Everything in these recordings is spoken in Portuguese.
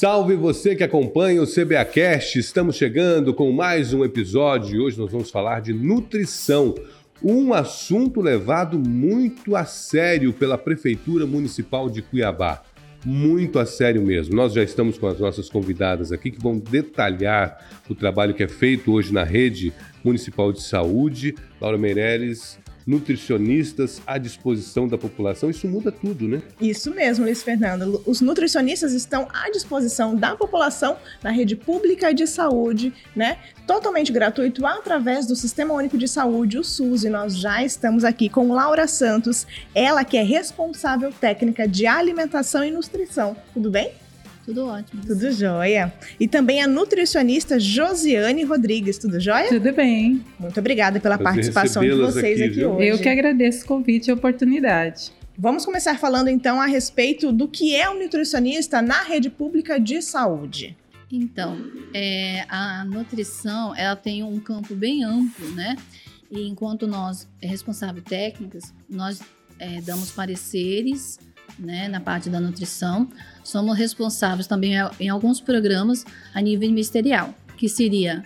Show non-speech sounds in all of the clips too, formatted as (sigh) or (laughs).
Salve você que acompanha o CBAcast. Estamos chegando com mais um episódio e hoje nós vamos falar de nutrição. Um assunto levado muito a sério pela Prefeitura Municipal de Cuiabá. Muito a sério mesmo. Nós já estamos com as nossas convidadas aqui que vão detalhar o trabalho que é feito hoje na rede municipal de saúde. Laura Meireles, nutricionistas à disposição da população. Isso muda tudo, né? Isso mesmo, Luiz Fernando. Os nutricionistas estão à disposição da população na rede pública de saúde, né? Totalmente gratuito através do Sistema Único de Saúde, o SUS. E nós já estamos aqui com Laura Santos, ela que é responsável técnica de alimentação e nutrição. Tudo bem? Tudo ótimo. Tudo jóia. E também a nutricionista Josiane Rodrigues. Tudo jóia? Tudo bem. Muito obrigada pela Prazer participação de vocês aqui, aqui hoje. Eu que agradeço o convite e a oportunidade. Vamos começar falando então a respeito do que é um nutricionista na rede pública de saúde. Então, é, a nutrição ela tem um campo bem amplo, né? E enquanto nós, responsáveis técnicos, nós é, damos pareceres né, na parte da nutrição. Somos responsáveis também em alguns programas a nível ministerial, que seria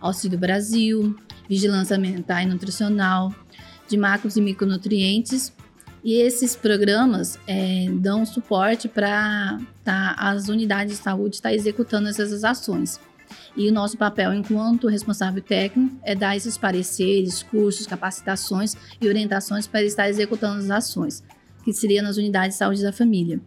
Auxílio Brasil, Vigilância Alimentar e Nutricional, de macros e micronutrientes. E esses programas é, dão suporte para tá, as unidades de saúde estar tá executando essas ações. E o nosso papel enquanto responsável técnico é dar esses pareceres, cursos, capacitações e orientações para estar executando as ações que seria nas unidades de saúde da família.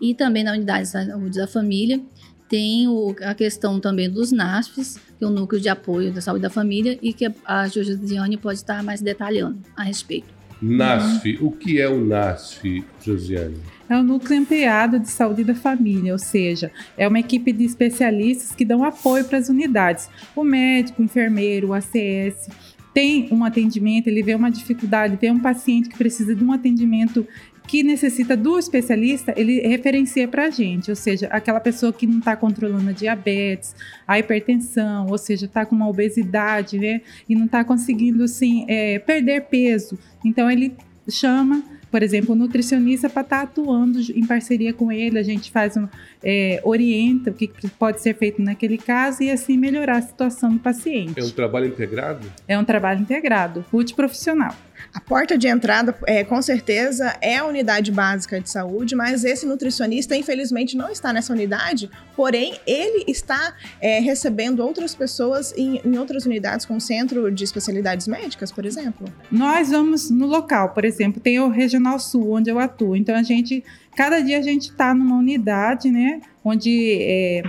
E também na unidade de saúde da família tem o, a questão também dos NASFs, que é o Núcleo de Apoio da Saúde da Família, e que a Josiane pode estar mais detalhando a respeito. NASF, uhum. o que é o NASF, Josiane? É o Núcleo Ampliado de Saúde da Família, ou seja, é uma equipe de especialistas que dão apoio para as unidades. O médico, o enfermeiro, o ACS, tem um atendimento, ele vê uma dificuldade, vê um paciente que precisa de um atendimento que necessita do especialista, ele referencia para a gente, ou seja, aquela pessoa que não está controlando a diabetes, a hipertensão, ou seja, está com uma obesidade, né, e não está conseguindo, assim, é, perder peso. Então, ele chama por exemplo, o nutricionista para estar tá atuando em parceria com ele, a gente faz um, é, orienta o que pode ser feito naquele caso e assim melhorar a situação do paciente. É um trabalho integrado? É um trabalho integrado, multiprofissional. A porta de entrada, é, com certeza, é a unidade básica de saúde, mas esse nutricionista, infelizmente, não está nessa unidade, porém, ele está é, recebendo outras pessoas em, em, outras unidades, como centro de especialidades médicas, por exemplo. Nós vamos no local, por exemplo, tem o Regional Sul, onde eu atuo, então a gente, cada dia a gente está numa unidade, né, onde é,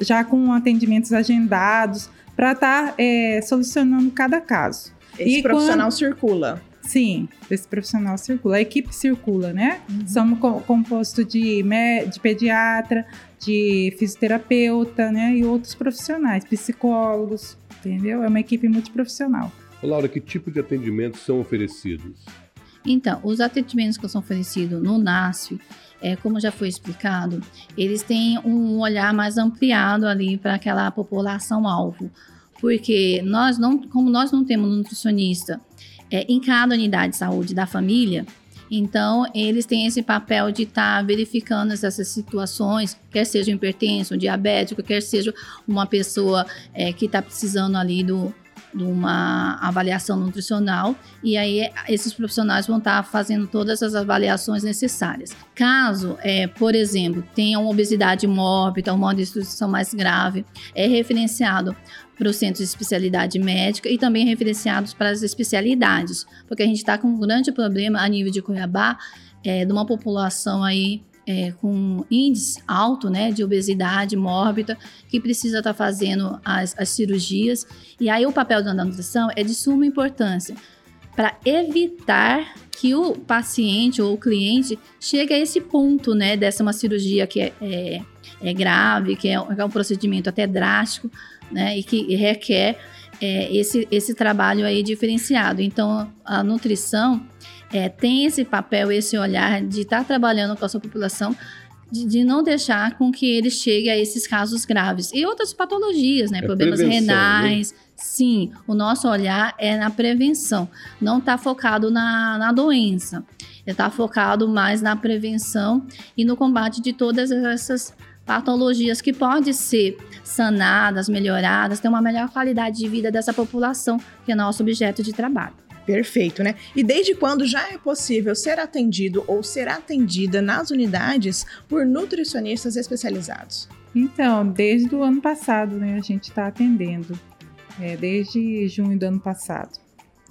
já com atendimentos agendados, para estar tá, é, solucionando cada caso. Esse e profissional quando... circula. Sim, esse profissional circula. A equipe circula, né? Uhum. Somos co composto de, de pediatra, de fisioterapeuta, né? E outros profissionais, psicólogos, entendeu? É uma equipe multiprofissional. Laura, que tipo de atendimentos são oferecidos? Então, os atendimentos que são oferecidos no NASF, é, como já foi explicado, eles têm um olhar mais ampliado ali para aquela população-alvo. Porque nós não, como nós não temos nutricionista é, em cada unidade de saúde da família. Então, eles têm esse papel de estar tá verificando essas situações, quer seja um hipertenso, um diabético, quer seja uma pessoa é, que está precisando ali do, de uma avaliação nutricional e aí esses profissionais vão estar fazendo todas as avaliações necessárias. Caso, é, por exemplo, tenha uma obesidade mórbida, uma desnutrição mais grave, é referenciado para os centros de especialidade médica e também referenciados para as especialidades, porque a gente está com um grande problema a nível de Cuiabá, é, de uma população aí é, com índice alto né, de obesidade mórbida, que precisa estar tá fazendo as, as cirurgias. E aí o papel da nutrição é de suma importância para evitar que o paciente ou o cliente chegue a esse ponto, né, dessa uma cirurgia que é, é, é grave, que é, é um procedimento até drástico, né? E que requer é, esse, esse trabalho aí diferenciado. Então, a nutrição é, tem esse papel, esse olhar de estar tá trabalhando com a sua população, de, de, não deixar com que ele chegue a esses casos graves. E outras patologias, né? É Problemas renais. Né? Sim, o nosso olhar é na prevenção, não está focado na, na doença. Está focado mais na prevenção e no combate de todas essas patologias que podem ser sanadas, melhoradas, ter uma melhor qualidade de vida dessa população, que é nosso objeto de trabalho. Perfeito, né? E desde quando já é possível ser atendido ou ser atendida nas unidades por nutricionistas especializados? Então, desde o ano passado, né, a gente está atendendo. É, desde junho do ano passado.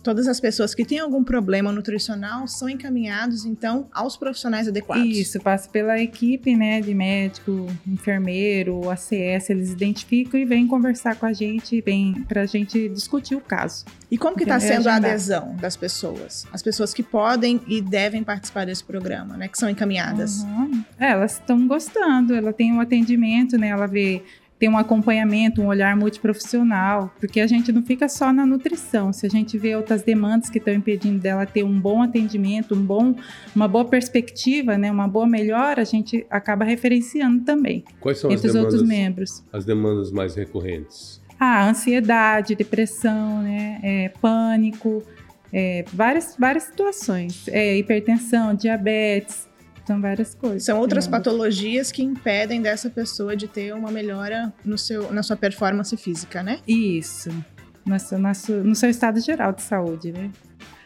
Todas as pessoas que têm algum problema nutricional são encaminhados, então, aos profissionais adequados. Isso, passa pela equipe, né, de médico, enfermeiro, ACS, eles identificam e vêm conversar com a gente, para a gente discutir o caso. E como que está sendo a adesão das pessoas? As pessoas que podem e devem participar desse programa, né, que são encaminhadas. Uhum. É, elas estão gostando, ela tem um atendimento, né, ela vê ter um acompanhamento, um olhar multiprofissional, porque a gente não fica só na nutrição. Se a gente vê outras demandas que estão impedindo dela ter um bom atendimento, um bom, uma boa perspectiva, né, uma boa melhora, a gente acaba referenciando também. Quais são entre as demandas, os outros membros? As demandas mais recorrentes? Ah, ansiedade, depressão, né, é, pânico, é, várias, várias situações, é, hipertensão, diabetes, são várias coisas. São outras patologias que impedem dessa pessoa de ter uma melhora no seu, na sua performance física, né? Isso. Nosso, nosso, no seu estado geral de saúde, né?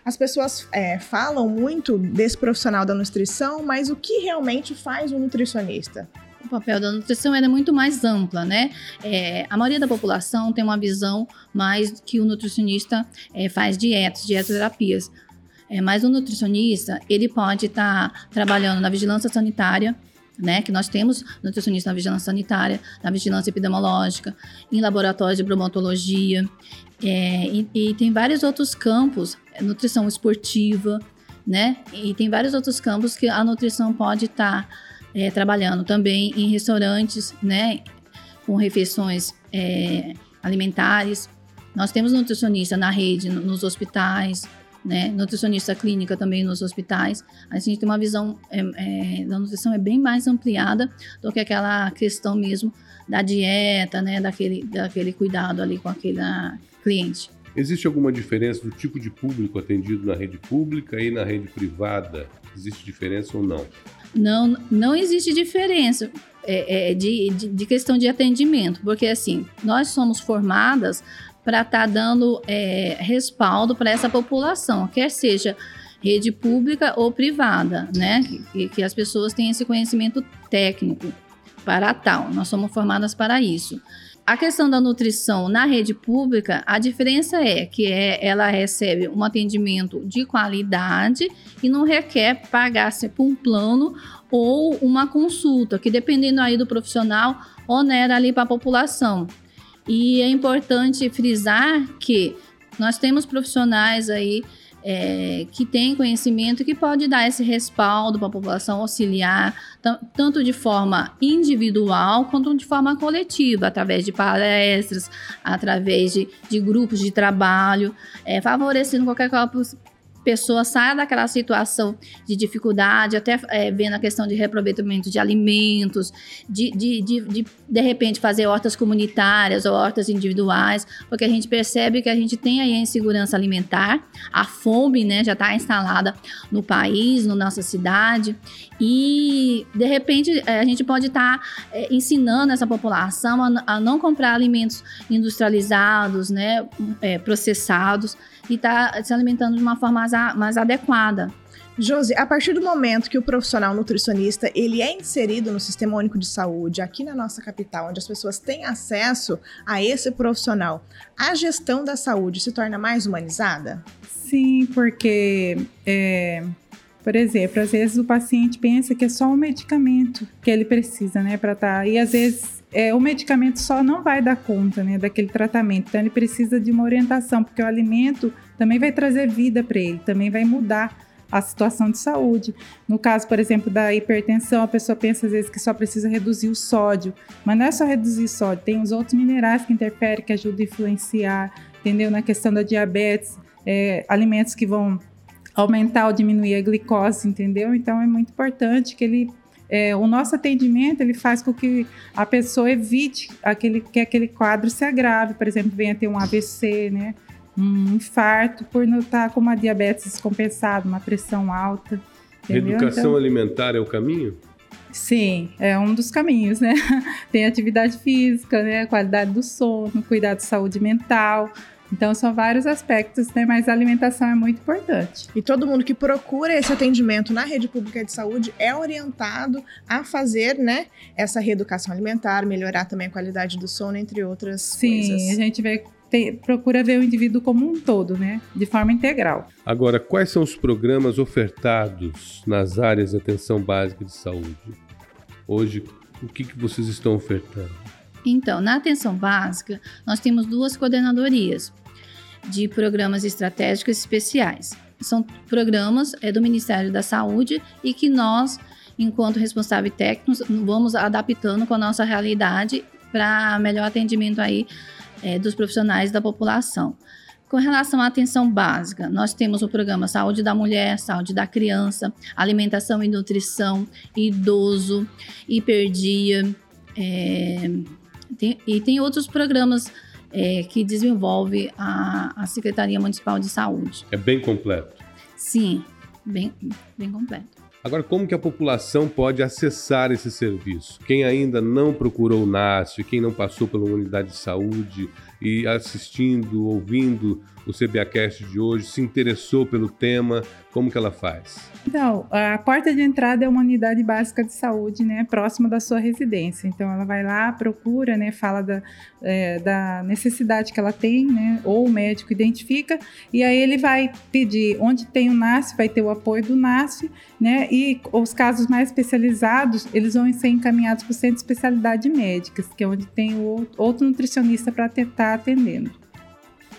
As pessoas é, falam muito desse profissional da nutrição, mas o que realmente faz um nutricionista? O papel da nutrição é muito mais ampla, né? É, a maioria da população tem uma visão mais que o nutricionista é, faz dietas, dietoterapias. É, mas o nutricionista, ele pode estar tá trabalhando na vigilância sanitária, né, que nós temos nutricionista na vigilância sanitária, na vigilância epidemiológica, em laboratórios de bromatologia, é, e, e, tem vários outros campos, é, nutrição esportiva, né, e tem vários outros campos que a nutrição pode estar tá, é, trabalhando também em restaurantes, né, com refeições é, alimentares. Nós temos nutricionista na rede, nos hospitais, né? Nutricionista clínica também nos hospitais. A gente tem uma visão é, é, da nutrição é bem mais ampliada do que aquela questão mesmo da dieta, né? Daquele, daquele cuidado ali com aquele cliente. Existe alguma diferença do tipo de público atendido na rede pública e na rede privada? Existe diferença ou não? Não, não existe diferença é, é, de, de, de questão de atendimento, porque assim, nós somos formadas para estar tá dando é, respaldo para essa população, quer seja rede pública ou privada, né? Que, que as pessoas tenham esse conhecimento técnico para tal. Nós somos formadas para isso. A questão da nutrição na rede pública, a diferença é que é, ela recebe um atendimento de qualidade e não requer pagar-se por um plano ou uma consulta, que dependendo aí do profissional, onera ali para a população. E é importante frisar que nós temos profissionais aí é, que têm conhecimento que pode dar esse respaldo para a população auxiliar, tanto de forma individual quanto de forma coletiva, através de palestras, através de, de grupos de trabalho, é, favorecendo qualquer pessoa saia daquela situação de dificuldade, até é, vendo a questão de reaproveitamento de alimentos, de, de, de, de, de repente fazer hortas comunitárias ou hortas individuais, porque a gente percebe que a gente tem aí a insegurança alimentar, a fome né, já está instalada no país, na nossa cidade, e de repente é, a gente pode estar tá, é, ensinando essa população a, a, não comprar alimentos industrializados, né, é, processados, e está se alimentando de uma forma mais, a, mais adequada. Josi, a partir do momento que o profissional nutricionista ele é inserido no Sistema Único de Saúde, aqui na nossa capital, onde as pessoas têm acesso a esse profissional, a gestão da saúde se torna mais humanizada? Sim, porque, é, por exemplo, às vezes o paciente pensa que é só um medicamento que ele precisa, né, para estar. Tá, e às vezes é, o medicamento só não vai dar conta né, daquele tratamento. Então, ele precisa de uma orientação, porque o alimento também vai trazer vida para ele, também vai mudar a situação de saúde. No caso, por exemplo, da hipertensão, a pessoa pensa às vezes que só precisa reduzir o sódio, mas não é só reduzir o sódio, tem os outros minerais que interferem, que ajudam a influenciar, entendeu? Na questão da diabetes, é, alimentos que vão aumentar ou diminuir a glicose, entendeu? Então é muito importante que ele é, o nosso atendimento ele faz com que a pessoa evite aquele, que aquele quadro se agrave, por exemplo, venha ter um AVC, né? um infarto por não estar com uma diabetes descompensada, uma pressão alta. Entendeu? Educação então, alimentar é o caminho? Sim, é um dos caminhos, né? (laughs) Tem atividade física, né? Qualidade do sono, cuidado de saúde mental. Então, são vários aspectos, né? Mas a alimentação é muito importante. E todo mundo que procura esse atendimento na rede pública de saúde é orientado a fazer, né, essa reeducação alimentar, melhorar também a qualidade do sono, entre outras Sim, coisas. Sim, a gente vê tem, procura ver o indivíduo como um todo, né? De forma integral. Agora, quais são os programas ofertados nas áreas de atenção básica de saúde? Hoje, o que, que vocês estão ofertando? Então, na atenção básica, nós temos duas coordenadorias de programas estratégicos especiais. São programas é, do Ministério da Saúde e que nós, enquanto responsáveis técnicos, vamos adaptando com a nossa realidade para melhor atendimento aí é, dos profissionais da população. Com relação à atenção básica, nós temos o programa Saúde da Mulher, Saúde da Criança, Alimentação e Nutrição, Idoso, Hiperdia, é, tem, e tem outros programas é, que desenvolve a, a Secretaria Municipal de Saúde. É bem completo. Sim, bem, bem completo. Agora, como que a população pode acessar esse serviço? Quem ainda não procurou o NASF, quem não passou pela unidade de saúde e assistindo, ouvindo o CBAcast de hoje, se interessou pelo tema, como que ela faz? Então, a porta de entrada é uma unidade básica de saúde, né, próxima da sua residência. Então, ela vai lá, procura, né, fala da, é, da necessidade que ela tem, né, ou o médico identifica, e aí ele vai pedir onde tem o NASF, vai ter o apoio do NASF, né, e os casos mais especializados, eles vão ser encaminhados para o Centro de Especialidade Médicas, que é onde tem o outro nutricionista para estar atendendo.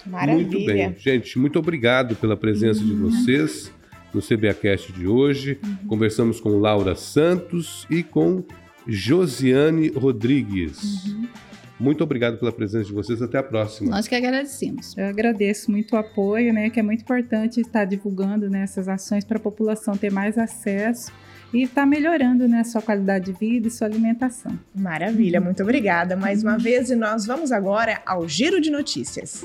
Maravilha. Muito bem. Gente, muito obrigado pela presença uhum. de vocês no CBAcast de hoje. Uhum. Conversamos com Laura Santos e com Josiane Rodrigues. Uhum. Muito obrigado pela presença de vocês. Até a próxima. Nós que agradecemos. Eu agradeço muito o apoio, né? Que é muito importante estar divulgando né, essas ações para a população ter mais acesso e está melhorando né, a sua qualidade de vida e sua alimentação. Maravilha, muito obrigada mais uma vez e nós vamos agora ao Giro de Notícias.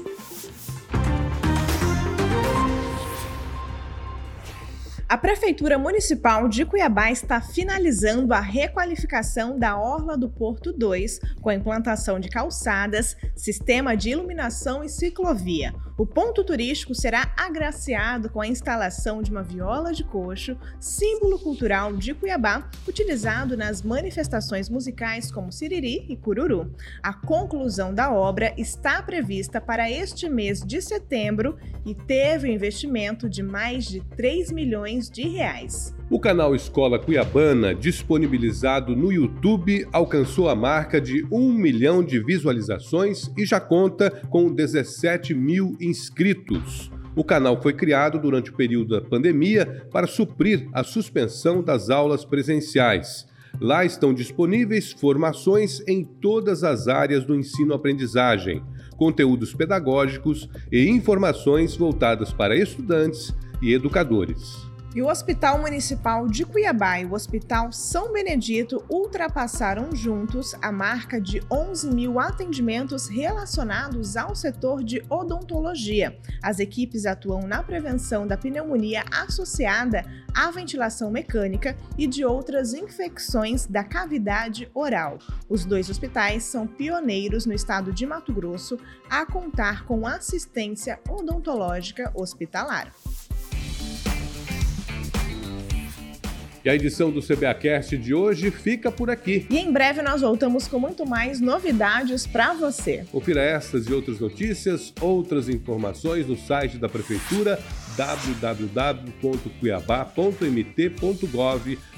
A Prefeitura Municipal de Cuiabá está finalizando a requalificação da Orla do Porto 2, com a implantação de calçadas, sistema de iluminação e ciclovia. O ponto turístico será agraciado com a instalação de uma viola de coxo, símbolo cultural de Cuiabá, utilizado nas manifestações musicais como Siriri e Cururu. A conclusão da obra está prevista para este mês de setembro e teve um investimento de mais de 3 milhões de reais. O canal Escola Cuiabana, disponibilizado no YouTube, alcançou a marca de 1 milhão de visualizações e já conta com 17 mil inscritos. O canal foi criado durante o período da pandemia para suprir a suspensão das aulas presenciais. Lá estão disponíveis formações em todas as áreas do ensino-aprendizagem, conteúdos pedagógicos e informações voltadas para estudantes e educadores. E o Hospital Municipal de Cuiabá e o Hospital São Benedito ultrapassaram juntos a marca de 11 mil atendimentos relacionados ao setor de odontologia. As equipes atuam na prevenção da pneumonia associada à ventilação mecânica e de outras infecções da cavidade oral. Os dois hospitais são pioneiros no estado de Mato Grosso a contar com assistência odontológica hospitalar. E a edição do CBAcast de hoje fica por aqui. E em breve nós voltamos com muito mais novidades para você. Confira estas e outras notícias, outras informações no site da Prefeitura www.cuiabá.mt.gov.br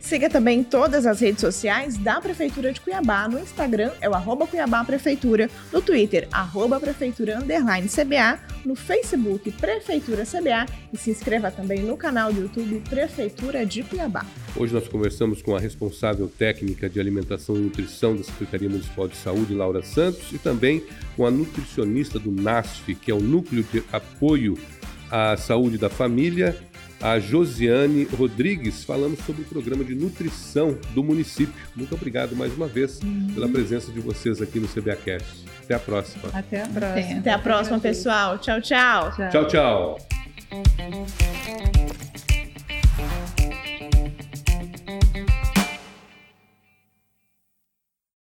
Siga também todas as redes sociais da Prefeitura de Cuiabá. No Instagram é o arroba Cuiabá Prefeitura, no Twitter, arroba Prefeitura Underline CBA, no Facebook Prefeitura CBA e se inscreva também no canal do YouTube Prefeitura de Cuiabá. Hoje nós conversamos com a responsável técnica de alimentação e nutrição da Secretaria Municipal de Saúde, Laura Santos, e também com a nutricionista do NASF, que é o Núcleo de Apoio à Saúde da Família a Josiane Rodrigues, falando sobre o programa de nutrição do município. Muito obrigado mais uma vez uhum. pela presença de vocês aqui no CBAcast. Até a próxima. Até a próxima. Até, Até a próxima, pessoal. Tchau, tchau. Tchau, tchau. tchau.